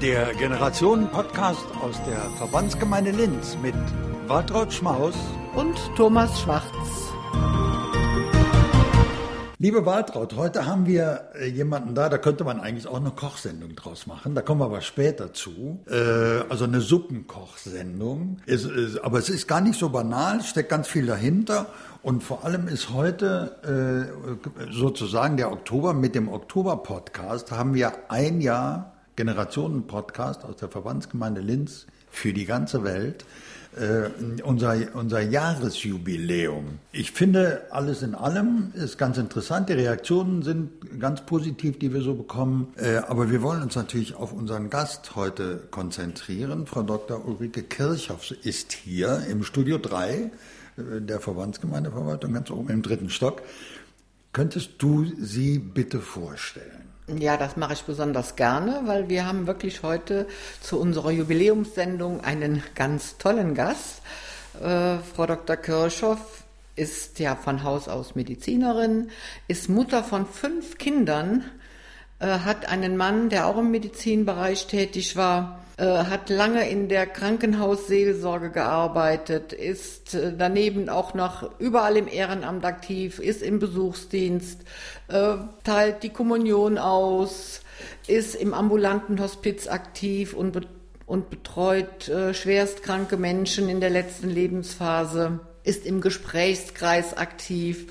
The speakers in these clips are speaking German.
Der Generationen-Podcast aus der Verbandsgemeinde Linz mit Waltraud Schmaus und Thomas Schwarz. Liebe Waltraud, heute haben wir äh, jemanden da, da könnte man eigentlich auch eine Kochsendung draus machen. Da kommen wir aber später zu. Äh, also eine Suppenkochsendung. aber es ist gar nicht so banal, steckt ganz viel dahinter. Und vor allem ist heute äh, sozusagen der Oktober. Mit dem Oktober-Podcast haben wir ein Jahr Generationen-Podcast aus der Verbandsgemeinde Linz für die ganze Welt äh, unser, unser Jahresjubiläum. Ich finde, alles in allem ist ganz interessant. Die Reaktionen sind ganz positiv, die wir so bekommen. Äh, aber wir wollen uns natürlich auf unseren Gast heute konzentrieren. Frau Dr. Ulrike Kirchhoff ist hier im Studio 3 äh, der Verbandsgemeindeverwaltung, ganz oben im dritten Stock. Könntest du sie bitte vorstellen? Ja, das mache ich besonders gerne, weil wir haben wirklich heute zu unserer Jubiläumssendung einen ganz tollen Gast. Äh, Frau Dr. Kirchhoff ist ja von Haus aus Medizinerin, ist Mutter von fünf Kindern, äh, hat einen Mann, der auch im Medizinbereich tätig war, hat lange in der Krankenhausseelsorge gearbeitet, ist äh, daneben auch noch überall im Ehrenamt aktiv, ist im Besuchsdienst, äh, teilt die Kommunion aus, ist im ambulanten Hospiz aktiv und, be und betreut äh, schwerstkranke Menschen in der letzten Lebensphase, ist im Gesprächskreis aktiv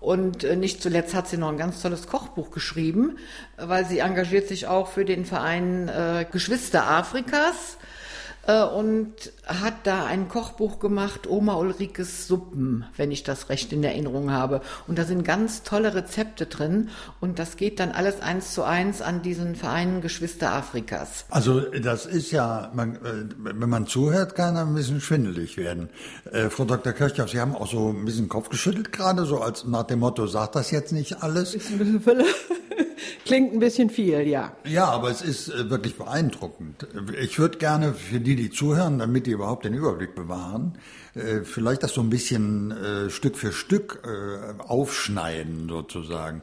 und äh, nicht zuletzt hat sie noch ein ganz tolles Kochbuch geschrieben, weil sie engagiert sich auch für den Verein äh, Geschwister Afrikas und hat da ein Kochbuch gemacht, Oma Ulrikes Suppen, wenn ich das recht in Erinnerung habe. Und da sind ganz tolle Rezepte drin und das geht dann alles eins zu eins an diesen Verein Geschwister Afrikas. Also das ist ja, man, äh, wenn man zuhört, kann er ein bisschen schwindelig werden. Äh, Frau Dr. Kirchhoff, Sie haben auch so ein bisschen Kopf geschüttelt gerade, so als nach dem Motto, sagt das jetzt nicht alles? Ist ein bisschen Fülle. Klingt ein bisschen viel, ja. Ja, aber es ist äh, wirklich beeindruckend. Ich würde gerne für die, die zuhören, damit die überhaupt den Überblick bewahren, äh, vielleicht das so ein bisschen äh, Stück für Stück aufschneiden sozusagen.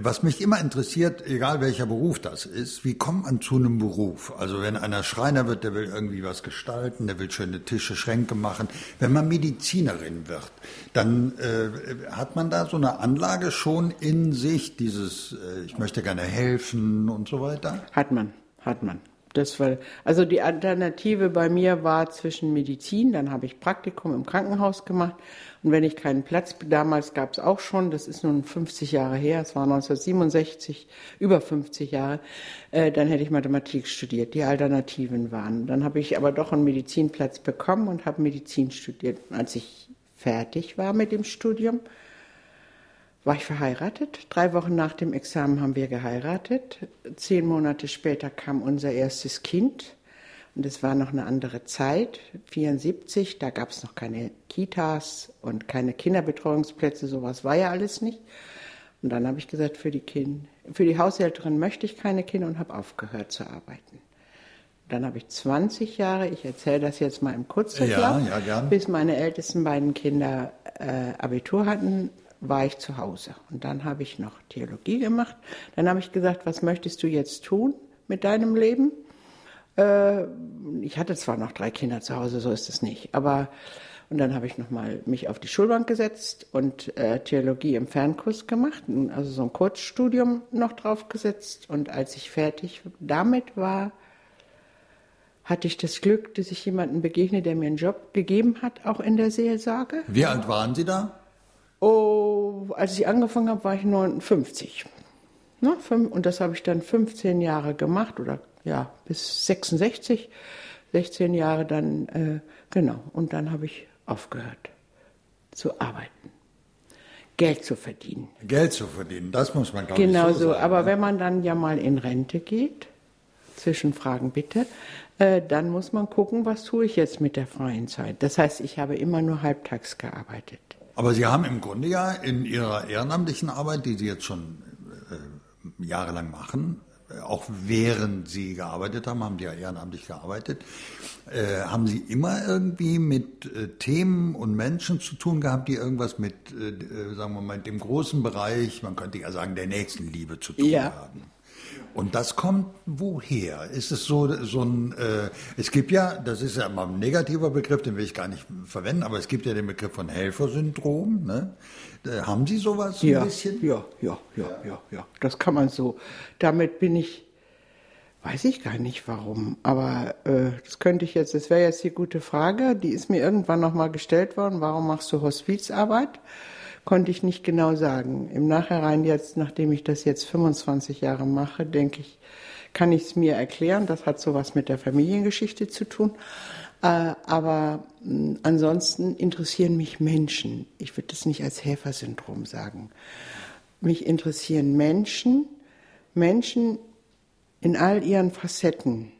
Was mich immer interessiert, egal welcher Beruf das ist, wie kommt man zu einem Beruf? Also wenn einer Schreiner wird, der will irgendwie was gestalten, der will schöne Tische, Schränke machen. Wenn man Medizinerin wird, dann äh, hat man da so eine Anlage schon in sich, dieses, äh, ich möchte gerne helfen und so weiter? Hat man, hat man. Das war, also die Alternative bei mir war zwischen Medizin, dann habe ich Praktikum im Krankenhaus gemacht und wenn ich keinen Platz, damals gab es auch schon, das ist nun 50 Jahre her, es war 1967, über 50 Jahre, äh, dann hätte ich Mathematik studiert. Die Alternativen waren. Dann habe ich aber doch einen Medizinplatz bekommen und habe Medizin studiert. Als ich fertig war mit dem Studium, war ich verheiratet. Drei Wochen nach dem Examen haben wir geheiratet. Zehn Monate später kam unser erstes Kind. Und es war noch eine andere Zeit, 74, da gab es noch keine Kitas und keine Kinderbetreuungsplätze, sowas war ja alles nicht. Und dann habe ich gesagt, für die, kind, für die Haushälterin möchte ich keine Kinder und habe aufgehört zu arbeiten. Dann habe ich 20 Jahre, ich erzähle das jetzt mal im Kurzdurchlauf, ja, ja, bis meine ältesten beiden Kinder äh, Abitur hatten, war ich zu Hause. Und dann habe ich noch Theologie gemacht. Dann habe ich gesagt, was möchtest du jetzt tun mit deinem Leben? Äh, ich hatte zwar noch drei Kinder zu Hause, so ist es nicht, aber und dann habe ich nochmal mich auf die Schulbank gesetzt und äh, Theologie im Fernkurs gemacht, also so ein Kurzstudium noch draufgesetzt. Und als ich fertig damit war, hatte ich das Glück, dass ich jemanden begegne, der mir einen Job gegeben hat, auch in der Seelsorge. Wie alt waren Sie da? Oh, als ich angefangen habe, war ich 59. Ne, und das habe ich dann 15 Jahre gemacht oder ja, bis 66, 16 Jahre dann, äh, genau. Und dann habe ich aufgehört zu arbeiten. Geld zu verdienen. Geld zu verdienen, das muss man glaube genau ich so Genau so, sagen, aber ne? wenn man dann ja mal in Rente geht, Zwischenfragen bitte, äh, dann muss man gucken, was tue ich jetzt mit der freien Zeit. Das heißt, ich habe immer nur halbtags gearbeitet. Aber Sie haben im Grunde ja in Ihrer ehrenamtlichen Arbeit, die Sie jetzt schon äh, jahrelang machen, auch während Sie gearbeitet haben, haben Sie ja ehrenamtlich gearbeitet, äh, haben Sie immer irgendwie mit äh, Themen und Menschen zu tun gehabt, die irgendwas mit, äh, äh sagen wir mal, dem großen Bereich, man könnte ja sagen, der Nächstenliebe zu tun ja. haben? Und das kommt woher? Ist es so, so ein, äh, es gibt ja, das ist ja immer ein negativer Begriff, den will ich gar nicht verwenden, aber es gibt ja den Begriff von Helfersyndrom. Ne? Äh, haben Sie sowas ja, ein bisschen? Ja, ja, ja, ja, ja. Das kann man so. Damit bin ich, weiß ich gar nicht warum, aber äh, das könnte ich jetzt, das wäre jetzt die gute Frage, die ist mir irgendwann nochmal gestellt worden, warum machst du Hospizarbeit? Konnte ich nicht genau sagen. Im Nachhinein jetzt, nachdem ich das jetzt 25 Jahre mache, denke ich, kann ich es mir erklären. Das hat sowas mit der Familiengeschichte zu tun. Äh, aber mh, ansonsten interessieren mich Menschen. Ich würde das nicht als Helfersyndrom sagen. Mich interessieren Menschen, Menschen in all ihren Facetten.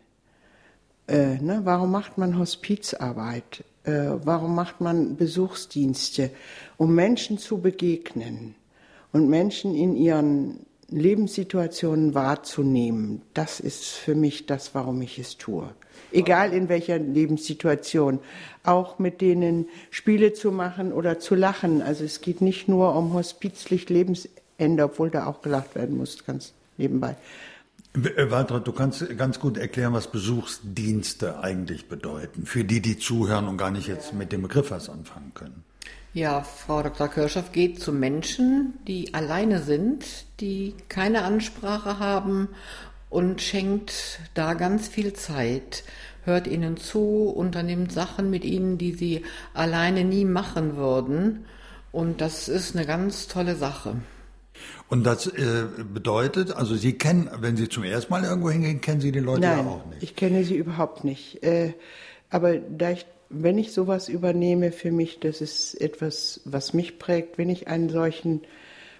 Äh, ne? Warum macht man Hospizarbeit? Äh, warum macht man Besuchsdienste? Um Menschen zu begegnen und Menschen in ihren Lebenssituationen wahrzunehmen. Das ist für mich das, warum ich es tue. Egal in welcher Lebenssituation. Auch mit denen Spiele zu machen oder zu lachen. Also es geht nicht nur um Hospizlicht Lebensende, obwohl da auch gelacht werden muss, ganz nebenbei. Äh, Waltraud, du kannst ganz gut erklären, was Besuchsdienste eigentlich bedeuten, für die, die zuhören und gar nicht jetzt mit dem Begriff was anfangen können. Ja, Frau Dr. Kirschhoff geht zu Menschen, die alleine sind, die keine Ansprache haben und schenkt da ganz viel Zeit, hört ihnen zu, unternimmt Sachen mit ihnen, die sie alleine nie machen würden. Und das ist eine ganz tolle Sache. Und das äh, bedeutet, also Sie kennen, wenn Sie zum ersten Mal irgendwo hingehen, kennen Sie die Leute Nein, ja auch nicht. Ich kenne sie überhaupt nicht. Äh, aber da ich, wenn ich sowas übernehme, für mich, das ist etwas, was mich prägt. Wenn ich einen solchen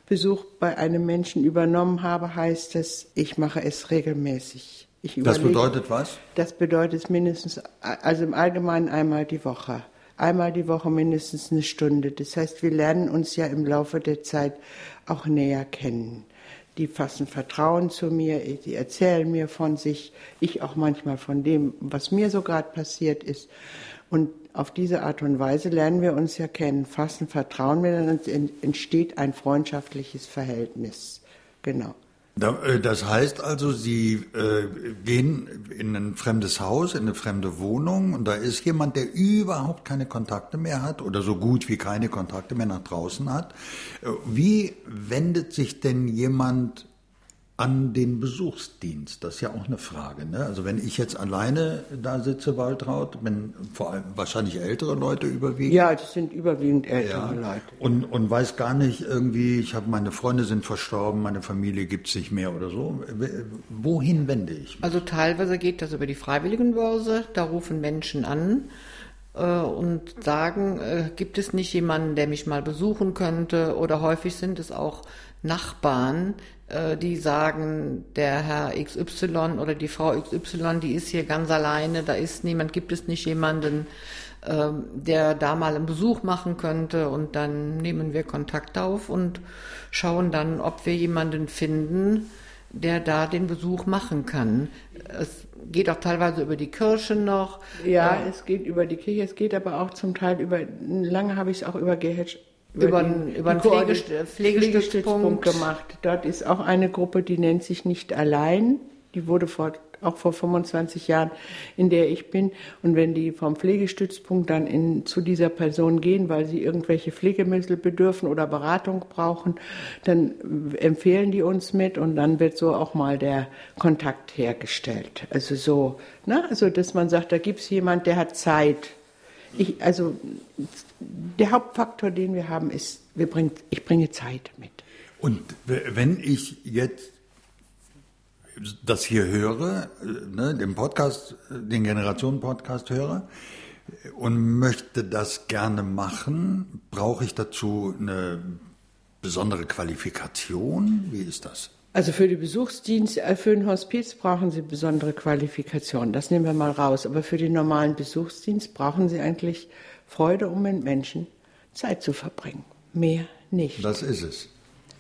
Besuch bei einem Menschen übernommen habe, heißt das, ich mache es regelmäßig. das bedeutet was? Das bedeutet mindestens, also im Allgemeinen einmal die Woche einmal die Woche mindestens eine Stunde. Das heißt, wir lernen uns ja im Laufe der Zeit auch näher kennen. Die fassen Vertrauen zu mir, die erzählen mir von sich, ich auch manchmal von dem, was mir so gerade passiert ist. Und auf diese Art und Weise lernen wir uns ja kennen, fassen Vertrauen miteinander, entsteht ein freundschaftliches Verhältnis. Genau. Äh, das heißt also, Sie äh, gehen in ein fremdes Haus, in eine fremde Wohnung und da ist jemand, der überhaupt keine Kontakte mehr hat oder so gut wie keine Kontakte mehr nach draußen hat. Äh, wie wendet sich denn jemand an den Besuchsdienst? Das ist ja auch eine Frage. Ne? Also wenn ich jetzt alleine da sitze, Waltraud, wenn vor allem wahrscheinlich ältere Leute überwiegend. Ja, das sind überwiegend ältere ja. Leute. Und, und weiß gar nicht irgendwie, ich habe meine Freunde sind verstorben, meine Familie gibt es nicht mehr oder so. Wohin wende ich mich? Also teilweise geht das über die Freiwilligenbörse, da rufen Menschen an äh, und sagen, äh, gibt es nicht jemanden, der mich mal besuchen könnte? Oder häufig sind es auch Nachbarn, die sagen, der Herr XY oder die Frau XY, die ist hier ganz alleine, da ist niemand, gibt es nicht jemanden, ähm, der da mal einen Besuch machen könnte und dann nehmen wir Kontakt auf und schauen dann, ob wir jemanden finden, der da den Besuch machen kann. Es geht auch teilweise über die Kirche noch. Ja, äh, es geht über die Kirche, es geht aber auch zum Teil über, lange habe ich es auch über GH über, den, über einen Pflegest Pflegestützpunkt gemacht. Dort ist auch eine Gruppe, die nennt sich nicht allein. Die wurde vor, auch vor 25 Jahren, in der ich bin. Und wenn die vom Pflegestützpunkt dann in, zu dieser Person gehen, weil sie irgendwelche Pflegemittel bedürfen oder Beratung brauchen, dann empfehlen die uns mit und dann wird so auch mal der Kontakt hergestellt. Also so, ne? also dass man sagt, da gibt es jemand, der hat Zeit ich, also der Hauptfaktor, den wir haben, ist, wir bringen, ich bringe Zeit mit. Und wenn ich jetzt das hier höre, ne, den Podcast, den Generationen-Podcast höre und möchte das gerne machen, brauche ich dazu eine besondere Qualifikation? Wie ist das? Also für den Besuchsdienst, äh, für den Hospiz brauchen Sie besondere Qualifikationen. Das nehmen wir mal raus. Aber für den normalen Besuchsdienst brauchen Sie eigentlich Freude, um mit Menschen Zeit zu verbringen. Mehr nicht. Das ist es.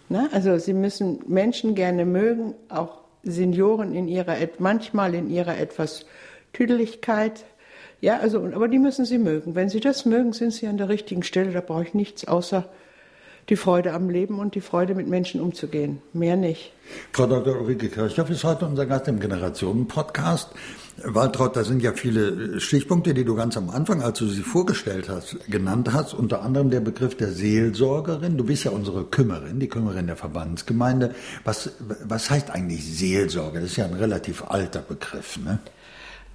Na, also Sie müssen Menschen gerne mögen, auch Senioren in ihrer, manchmal in ihrer etwas Tüdeligkeit. Ja, also, aber die müssen Sie mögen. Wenn Sie das mögen, sind Sie an der richtigen Stelle. Da brauche ich nichts außer die Freude am Leben und die Freude mit Menschen umzugehen. Mehr nicht. Frau Dr. Ulrike Kirchhoff ist heute unser Gast im Generationen-Podcast. Waltraud, da sind ja viele Stichpunkte, die du ganz am Anfang, als du sie vorgestellt hast, genannt hast. Unter anderem der Begriff der Seelsorgerin. Du bist ja unsere Kümmerin, die Kümmerin der Verbandsgemeinde. Was, was heißt eigentlich Seelsorge? Das ist ja ein relativ alter Begriff, ne?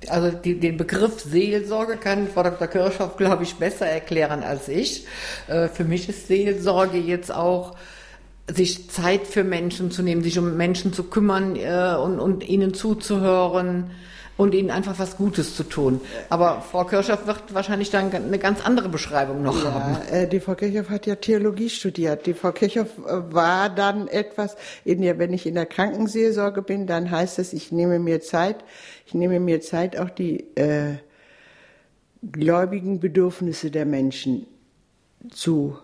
Also die, den Begriff Seelsorge kann Frau Dr. Kirchhoff, glaube ich, besser erklären als ich. Äh, für mich ist Seelsorge jetzt auch sich Zeit für Menschen zu nehmen, sich um Menschen zu kümmern äh, und, und ihnen zuzuhören und ihnen einfach was Gutes zu tun. Aber Frau Kirchhoff wird wahrscheinlich dann eine ganz andere Beschreibung noch ja, haben. Äh, die Frau Kirchhoff hat ja Theologie studiert. Die Frau Kirchhoff äh, war dann etwas, in der, wenn ich in der Krankenseelsorge bin, dann heißt es, ich nehme mir Zeit, ich nehme mir Zeit, auch die äh, gläubigen Bedürfnisse der Menschen zu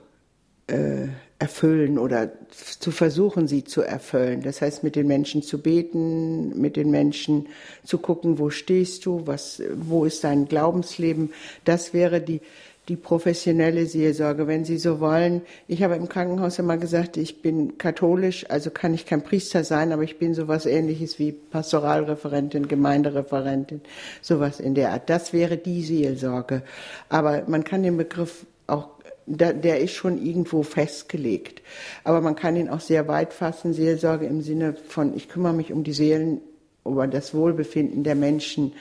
äh, erfüllen oder zu versuchen, sie zu erfüllen. Das heißt, mit den Menschen zu beten, mit den Menschen zu gucken, wo stehst du, was, wo ist dein Glaubensleben. Das wäre die, die professionelle Seelsorge, wenn Sie so wollen. Ich habe im Krankenhaus immer gesagt, ich bin katholisch, also kann ich kein Priester sein, aber ich bin sowas ähnliches wie Pastoralreferentin, Gemeindereferentin, sowas in der Art. Das wäre die Seelsorge. Aber man kann den Begriff der ist schon irgendwo festgelegt. Aber man kann ihn auch sehr weit fassen, Seelsorge im Sinne von, ich kümmere mich um die Seelen, über das Wohlbefinden der Menschen.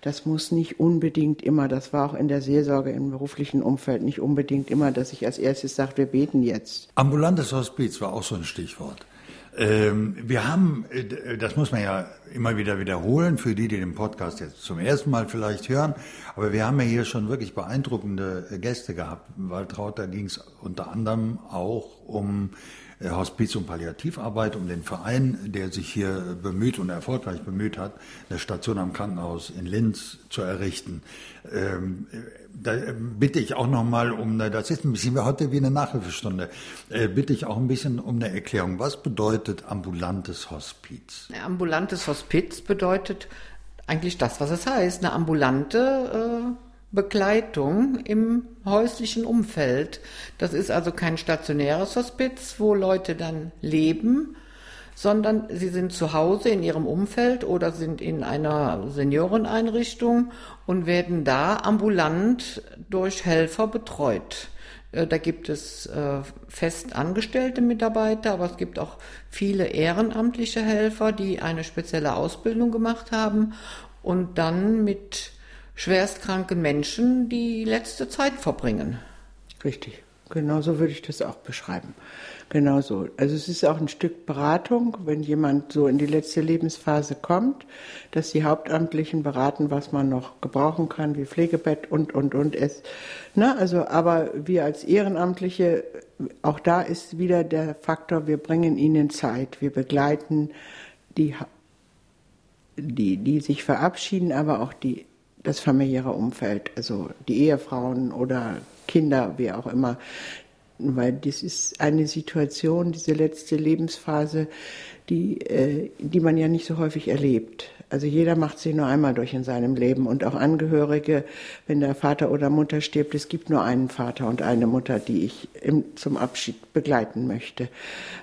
Das muss nicht unbedingt immer, das war auch in der Seelsorge im beruflichen Umfeld nicht unbedingt immer, dass ich als erstes sage, wir beten jetzt. Ambulantes Hospiz war auch so ein Stichwort. Ähm, wir haben, äh, das muss man ja immer wieder wiederholen, für die, die den Podcast jetzt zum ersten Mal vielleicht hören, aber wir haben ja hier schon wirklich beeindruckende Gäste gehabt. Waltraud, da ging es unter anderem auch um äh, Hospiz- und Palliativarbeit, um den Verein, der sich hier bemüht und erfolgreich bemüht hat, eine Station am Krankenhaus in Linz zu errichten. Ähm, da bitte ich auch nochmal um, das ist ein bisschen heute wie eine Nachhilfestunde, äh, bitte ich auch ein bisschen um eine Erklärung. Was bedeutet ambulantes Hospiz? Ambulantes Hospiz bedeutet eigentlich das, was es heißt, eine ambulante äh, Begleitung im häuslichen Umfeld. Das ist also kein stationäres Hospiz, wo Leute dann leben, sondern sie sind zu Hause in ihrem Umfeld oder sind in einer Senioreneinrichtung und werden da ambulant durch Helfer betreut. Äh, da gibt es äh, fest angestellte Mitarbeiter, aber es gibt auch viele ehrenamtliche Helfer, die eine spezielle Ausbildung gemacht haben und dann mit schwerstkranken Menschen die letzte Zeit verbringen. Richtig, genauso würde ich das auch beschreiben. Genau so. Also es ist auch ein Stück Beratung, wenn jemand so in die letzte Lebensphase kommt, dass die Hauptamtlichen beraten, was man noch gebrauchen kann, wie Pflegebett und, und, und. Es, na, also, aber wir als Ehrenamtliche, auch da ist wieder der Faktor, wir bringen ihnen Zeit, wir begleiten die, die, die sich verabschieden, aber auch die, das familiäre Umfeld, also die Ehefrauen oder Kinder, wie auch immer, weil das ist eine Situation, diese letzte Lebensphase, die, äh, die man ja nicht so häufig erlebt. Also jeder macht sie nur einmal durch in seinem Leben und auch Angehörige, wenn der Vater oder Mutter stirbt, es gibt nur einen Vater und eine Mutter, die ich im, zum Abschied begleiten möchte.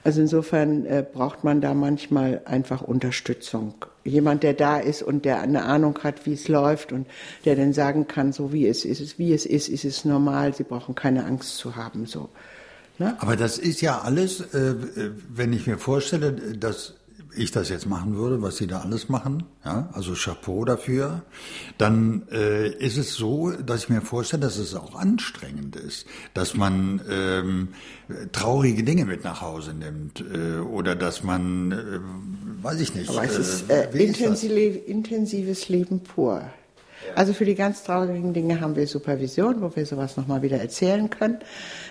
Also insofern äh, braucht man da manchmal einfach Unterstützung. Jemand, der da ist und der eine Ahnung hat, wie es läuft und der dann sagen kann, so wie es ist, wie es ist, ist es normal. Sie brauchen keine Angst zu haben, so. Ne? Aber das ist ja alles, äh, wenn ich mir vorstelle, dass ich das jetzt machen würde, was Sie da alles machen, ja, also Chapeau dafür, dann äh, ist es so, dass ich mir vorstelle, dass es auch anstrengend ist, dass man ähm, traurige Dinge mit nach Hause nimmt äh, oder dass man, äh, weiß ich nicht. Aber es ist äh, intensiv, intensives Leben pur. Also für die ganz traurigen Dinge haben wir Supervision, wo wir sowas nochmal wieder erzählen können.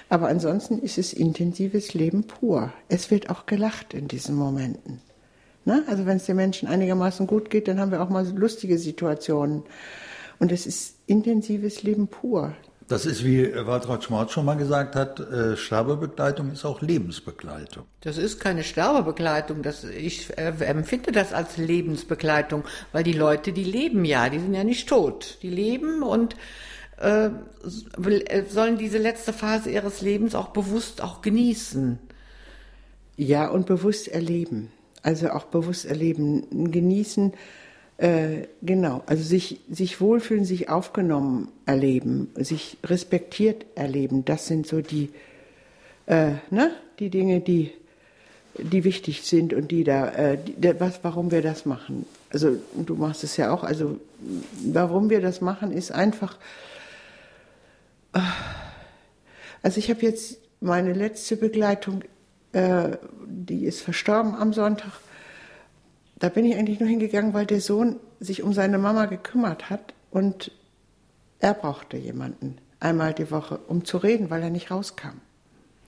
Aber ansonsten ist es intensives Leben pur. Es wird auch gelacht in diesen Momenten. Ne? Also wenn es den Menschen einigermaßen gut geht, dann haben wir auch mal lustige Situationen. Und es ist intensives Leben pur. Das ist, wie Waltraud Schmort schon mal gesagt hat, äh, Sterbebegleitung ist auch Lebensbegleitung. Das ist keine Sterbebegleitung. Das, ich äh, empfinde das als Lebensbegleitung, weil die Leute, die leben ja, die sind ja nicht tot. Die leben und äh, sollen diese letzte Phase ihres Lebens auch bewusst auch genießen. Ja, und bewusst erleben. Also auch bewusst erleben, genießen. Äh, genau, also sich, sich wohlfühlen, sich aufgenommen erleben, sich respektiert erleben, das sind so die, äh, ne, die Dinge, die, die wichtig sind und die da, äh, die, was, warum wir das machen. Also du machst es ja auch, also warum wir das machen, ist einfach, äh, also ich habe jetzt meine letzte Begleitung, äh, die ist verstorben am Sonntag, da bin ich eigentlich nur hingegangen, weil der Sohn sich um seine Mama gekümmert hat und er brauchte jemanden einmal die Woche, um zu reden, weil er nicht rauskam.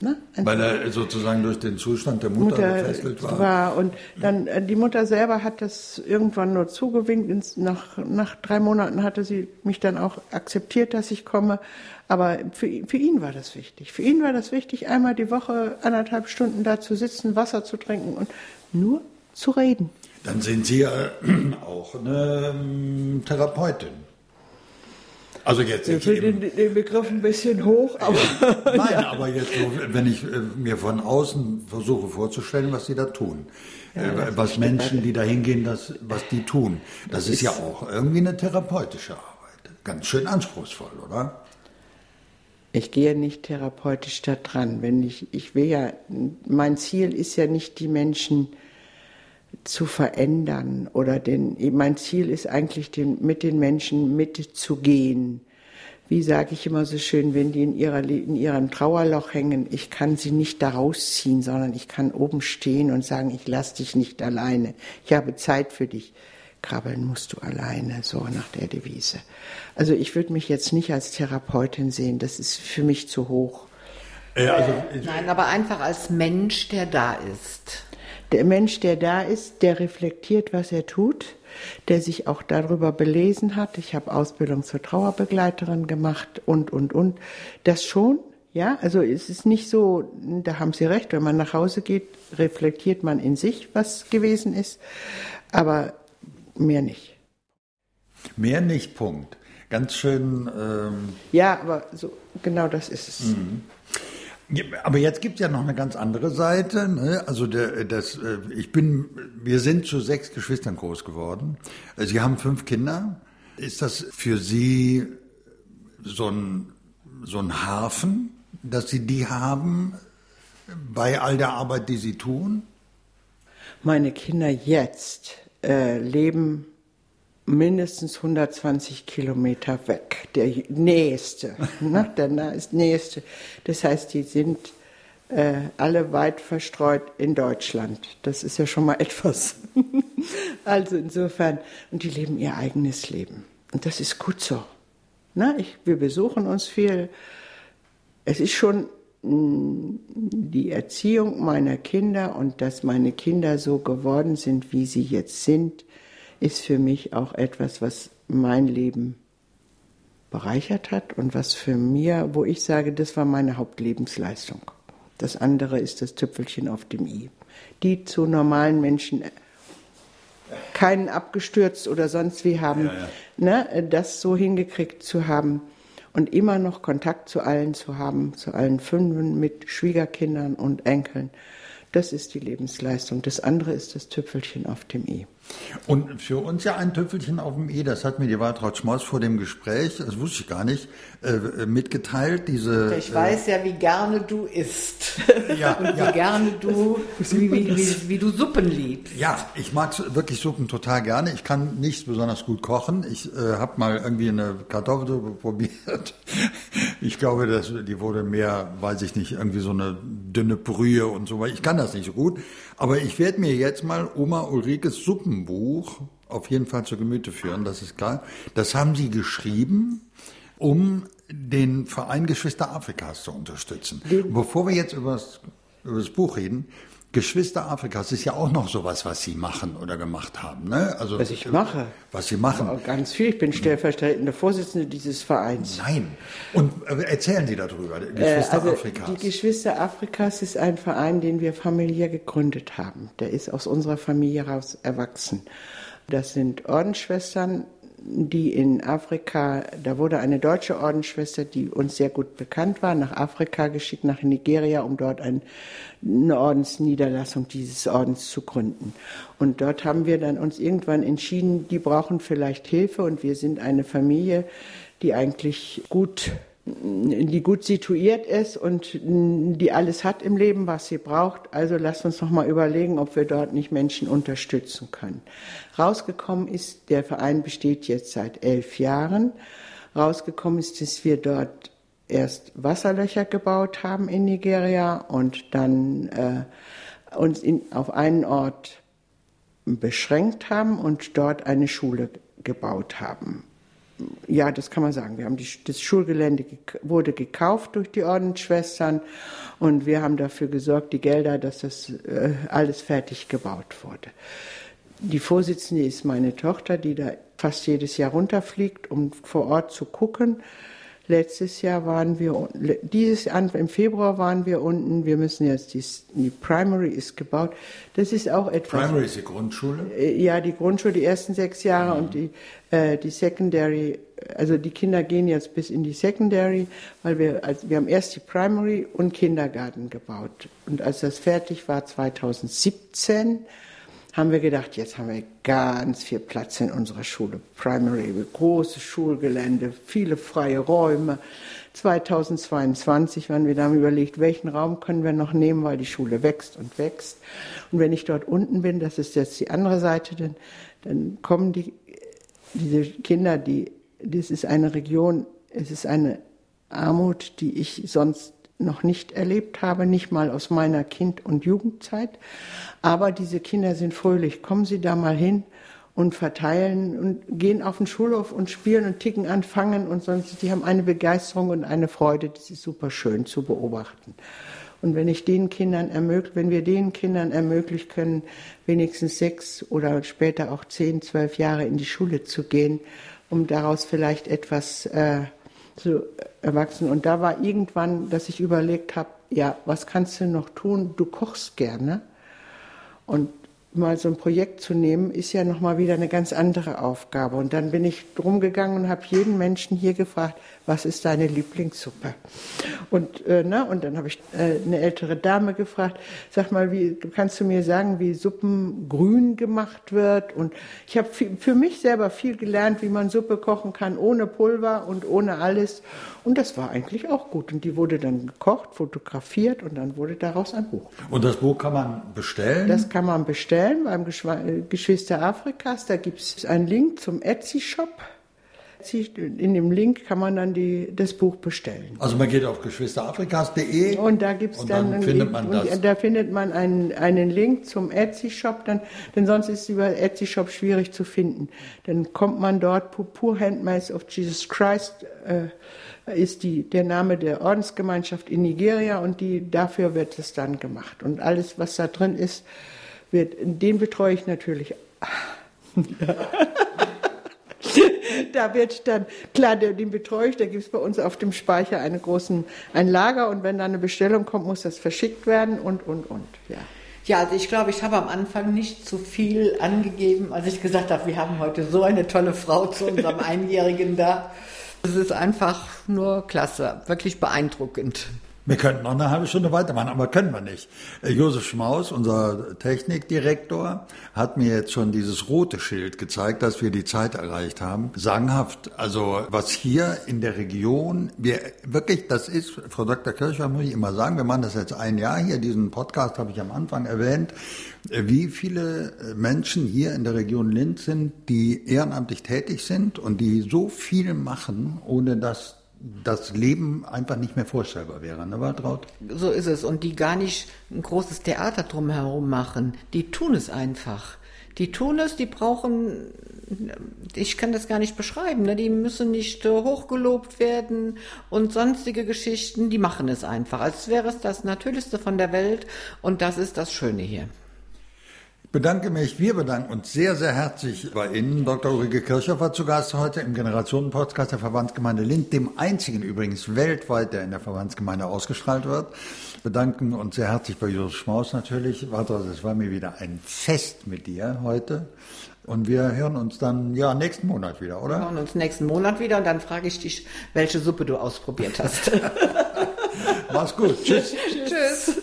Ne? Weil er sozusagen durch den Zustand der Mutter, Mutter gefesselt war. war. Und dann äh, die Mutter selber hat das irgendwann nur zugewinkt. Nach, nach drei Monaten hatte sie mich dann auch akzeptiert, dass ich komme. Aber für, für ihn war das wichtig. Für ihn war das wichtig, einmal die Woche anderthalb Stunden da zu sitzen, Wasser zu trinken und nur zu reden. Dann sind Sie ja auch eine ähm, Therapeutin. Also jetzt. Ich finde den, den, Begriff ein bisschen hoch, aber. Ja, nein, aber jetzt, so, wenn ich äh, mir von außen versuche vorzustellen, was sie da tun. Ja, äh, was Menschen, die da hingehen, das, was die tun. Das, das ist, ist ja auch irgendwie eine therapeutische Arbeit. Ganz schön anspruchsvoll, oder? Ich gehe nicht therapeutisch da dran. Wenn ich, ich will ja, mein Ziel ist ja nicht, die Menschen zu verändern oder den, mein Ziel ist eigentlich, den, mit den Menschen mitzugehen. Wie sage ich immer so schön, wenn die in, ihrer, in ihrem Trauerloch hängen, ich kann sie nicht da rausziehen, sondern ich kann oben stehen und sagen, ich lass dich nicht alleine. Ich habe Zeit für dich. Krabbeln musst du alleine, so nach der Devise. Also ich würde mich jetzt nicht als Therapeutin sehen, das ist für mich zu hoch. Äh, also, Nein, aber einfach als Mensch, der da ist. Der Mensch, der da ist, der reflektiert, was er tut, der sich auch darüber belesen hat. Ich habe Ausbildung zur Trauerbegleiterin gemacht und, und, und. Das schon, ja. Also es ist nicht so, da haben Sie recht, wenn man nach Hause geht, reflektiert man in sich, was gewesen ist. Aber mehr nicht. Mehr nicht, Punkt. Ganz schön. Ähm ja, aber so genau das ist es. Mhm. Aber jetzt gibt es ja noch eine ganz andere Seite. Ne? Also der, das, äh, ich bin, wir sind zu sechs Geschwistern groß geworden. Sie haben fünf Kinder. Ist das für Sie so ein, so ein Hafen, dass Sie die haben bei all der Arbeit, die Sie tun? Meine Kinder jetzt äh, leben mindestens 120 Kilometer weg, der nächste, ne, der nächste. Das heißt, die sind äh, alle weit verstreut in Deutschland. Das ist ja schon mal etwas. also insofern, und die leben ihr eigenes Leben. Und das ist gut so. Na, ich, wir besuchen uns viel. Es ist schon mm, die Erziehung meiner Kinder und dass meine Kinder so geworden sind, wie sie jetzt sind, ist für mich auch etwas, was mein Leben bereichert hat und was für mir, wo ich sage, das war meine Hauptlebensleistung. Das andere ist das Tüpfelchen auf dem i. Die zu normalen Menschen keinen abgestürzt oder sonst wie haben, ja, ja. Ne, das so hingekriegt zu haben und immer noch Kontakt zu allen zu haben, zu allen Fünfen mit Schwiegerkindern und Enkeln. Das ist die Lebensleistung. Das andere ist das Tüpfelchen auf dem i. Und für uns ja ein Tüpfelchen auf dem i, das hat mir die Waltraud Schmolz vor dem Gespräch, das wusste ich gar nicht, äh, mitgeteilt. Diese, ich weiß äh, ja, wie gerne du isst. Ja, Und ja. wie gerne du, wie, wie, wie, wie, du Suppen liebst. Ja, ich mag wirklich Suppen total gerne. Ich kann nicht besonders gut kochen. Ich äh, habe mal irgendwie eine Kartoffelsuppe probiert. Ich glaube, dass, die wurde mehr, weiß ich nicht, irgendwie so eine dünne Brühe und so weiter. Ich kann das nicht so gut. Aber ich werde mir jetzt mal Oma Ulrikes Suppenbuch auf jeden Fall zu Gemüte führen, das ist klar. Das haben sie geschrieben, um den Verein Geschwister Afrikas zu unterstützen. Bevor wir jetzt über das, über das Buch reden, Geschwister Afrikas ist ja auch noch sowas, was Sie machen oder gemacht haben. Ne? Also, was ich mache. Was Sie machen. Aber ganz viel. Ich bin stellvertretende Vorsitzende dieses Vereins. Nein. Und äh, erzählen Sie darüber, Geschwister äh, also Afrikas. Die Geschwister Afrikas ist ein Verein, den wir familiär gegründet haben. Der ist aus unserer Familie heraus erwachsen. Das sind Ordensschwestern, die in Afrika, da wurde eine deutsche Ordensschwester, die uns sehr gut bekannt war, nach Afrika geschickt, nach Nigeria, um dort ein, eine Ordensniederlassung dieses Ordens zu gründen. Und dort haben wir dann uns irgendwann entschieden, die brauchen vielleicht Hilfe und wir sind eine Familie, die eigentlich gut die gut situiert ist und die alles hat im Leben, was sie braucht. Also lasst uns noch mal überlegen, ob wir dort nicht Menschen unterstützen können. Rausgekommen ist, der Verein besteht jetzt seit elf Jahren. Rausgekommen ist, dass wir dort erst Wasserlöcher gebaut haben in Nigeria und dann äh, uns in, auf einen Ort beschränkt haben und dort eine Schule gebaut haben ja, das kann man sagen. Wir haben die, das Schulgelände wurde gekauft durch die Ordensschwestern und wir haben dafür gesorgt, die Gelder, dass das äh, alles fertig gebaut wurde. Die Vorsitzende ist meine Tochter, die da fast jedes Jahr runterfliegt, um vor Ort zu gucken. Letztes Jahr waren wir, dieses Jahr im Februar waren wir unten. Wir müssen jetzt, die, die Primary ist gebaut. Das ist auch etwas. Primary ist die Grundschule? Äh, ja, die Grundschule, die ersten sechs Jahre mhm. und die, äh, die Secondary, also die Kinder gehen jetzt bis in die Secondary, weil wir, also wir haben erst die Primary und Kindergarten gebaut. Und als das fertig war, 2017, haben wir gedacht, jetzt haben wir ganz viel Platz in unserer Schule. Primary, großes Schulgelände, viele freie Räume. 2022 waren wir dann überlegt, welchen Raum können wir noch nehmen, weil die Schule wächst und wächst. Und wenn ich dort unten bin, das ist jetzt die andere Seite, dann, dann kommen die, diese Kinder, die, das ist eine Region, es ist eine Armut, die ich sonst noch nicht erlebt habe, nicht mal aus meiner Kind- und Jugendzeit. Aber diese Kinder sind fröhlich. Kommen Sie da mal hin und verteilen und gehen auf den Schulhof und spielen und ticken anfangen und sonst. Die haben eine Begeisterung und eine Freude, das ist super schön zu beobachten. Und wenn ich den Kindern ermögliche, wenn wir den Kindern ermöglichen können, wenigstens sechs oder später auch zehn, zwölf Jahre in die Schule zu gehen, um daraus vielleicht etwas äh, zu erwachsen. Und da war irgendwann, dass ich überlegt habe, ja, was kannst du noch tun? Du kochst gerne. Und mal so ein Projekt zu nehmen, ist ja nochmal wieder eine ganz andere Aufgabe. Und dann bin ich drum gegangen und habe jeden Menschen hier gefragt, was ist deine Lieblingssuppe? Und, äh, na, und dann habe ich äh, eine ältere Dame gefragt, sag mal, wie kannst du mir sagen, wie Suppen grün gemacht wird? Und ich habe für mich selber viel gelernt, wie man Suppe kochen kann, ohne Pulver und ohne alles. Und das war eigentlich auch gut. Und die wurde dann gekocht, fotografiert und dann wurde daraus ein Buch. Und das Buch kann man bestellen? Das kann man bestellen beim äh, Geschwister Afrikas. Da gibt es einen Link zum Etsy-Shop. In dem Link kann man dann die, das Buch bestellen. Also man geht auf geschwisterafrikas.de und da gibt's dann, dann findet man das. da findet man einen, einen Link zum Etsy-Shop, dann, denn sonst ist es über Etsy-Shop schwierig zu finden. Dann kommt man dort, Pur Handmaids of Jesus Christ äh, ist die, der Name der Ordensgemeinschaft in Nigeria und die, dafür wird es dann gemacht. Und alles, was da drin ist, wird, den betreue ich natürlich. da wird dann, klar, den betreue ich, da gibt es bei uns auf dem Speicher eine großen, ein Lager und wenn da eine Bestellung kommt, muss das verschickt werden und, und, und, ja. Ja, also ich glaube, ich habe am Anfang nicht zu viel angegeben, als ich gesagt habe, wir haben heute so eine tolle Frau zu unserem Einjährigen da. Es ist einfach nur klasse, wirklich beeindruckend. Wir könnten noch eine halbe Stunde weitermachen, aber können wir nicht. Äh, Josef Schmaus, unser Technikdirektor, hat mir jetzt schon dieses rote Schild gezeigt, dass wir die Zeit erreicht haben. Sagenhaft. Also was hier in der Region, wir wirklich, das ist, Frau Dr. Kirchhoff muss ich immer sagen, wir machen das jetzt ein Jahr hier, diesen Podcast habe ich am Anfang erwähnt, äh, wie viele äh, Menschen hier in der Region Linz sind, die ehrenamtlich tätig sind und die so viel machen, ohne dass das Leben einfach nicht mehr vorstellbar wäre, ne, Waltraud? So ist es. Und die gar nicht ein großes Theater drumherum machen, die tun es einfach. Die tun es, die brauchen, ich kann das gar nicht beschreiben, ne? die müssen nicht hochgelobt werden und sonstige Geschichten, die machen es einfach, als wäre es das Natürlichste von der Welt und das ist das Schöne hier. Bedanke mich, wir bedanken uns sehr, sehr herzlich bei Ihnen. Dr. Ulrike Kirchhoff war zu Gast heute im Generationenpodcast der Verbandsgemeinde Lind, dem einzigen übrigens weltweit, der in der Verbandsgemeinde ausgestrahlt wird. Bedanken uns sehr herzlich bei Josef Schmaus natürlich. Walter, es war mir wieder ein Fest mit dir heute. Und wir hören uns dann ja nächsten Monat wieder, oder? Wir hören uns nächsten Monat wieder und dann frage ich dich, welche Suppe du ausprobiert hast. Mach's gut. Tschüss. Tschüss.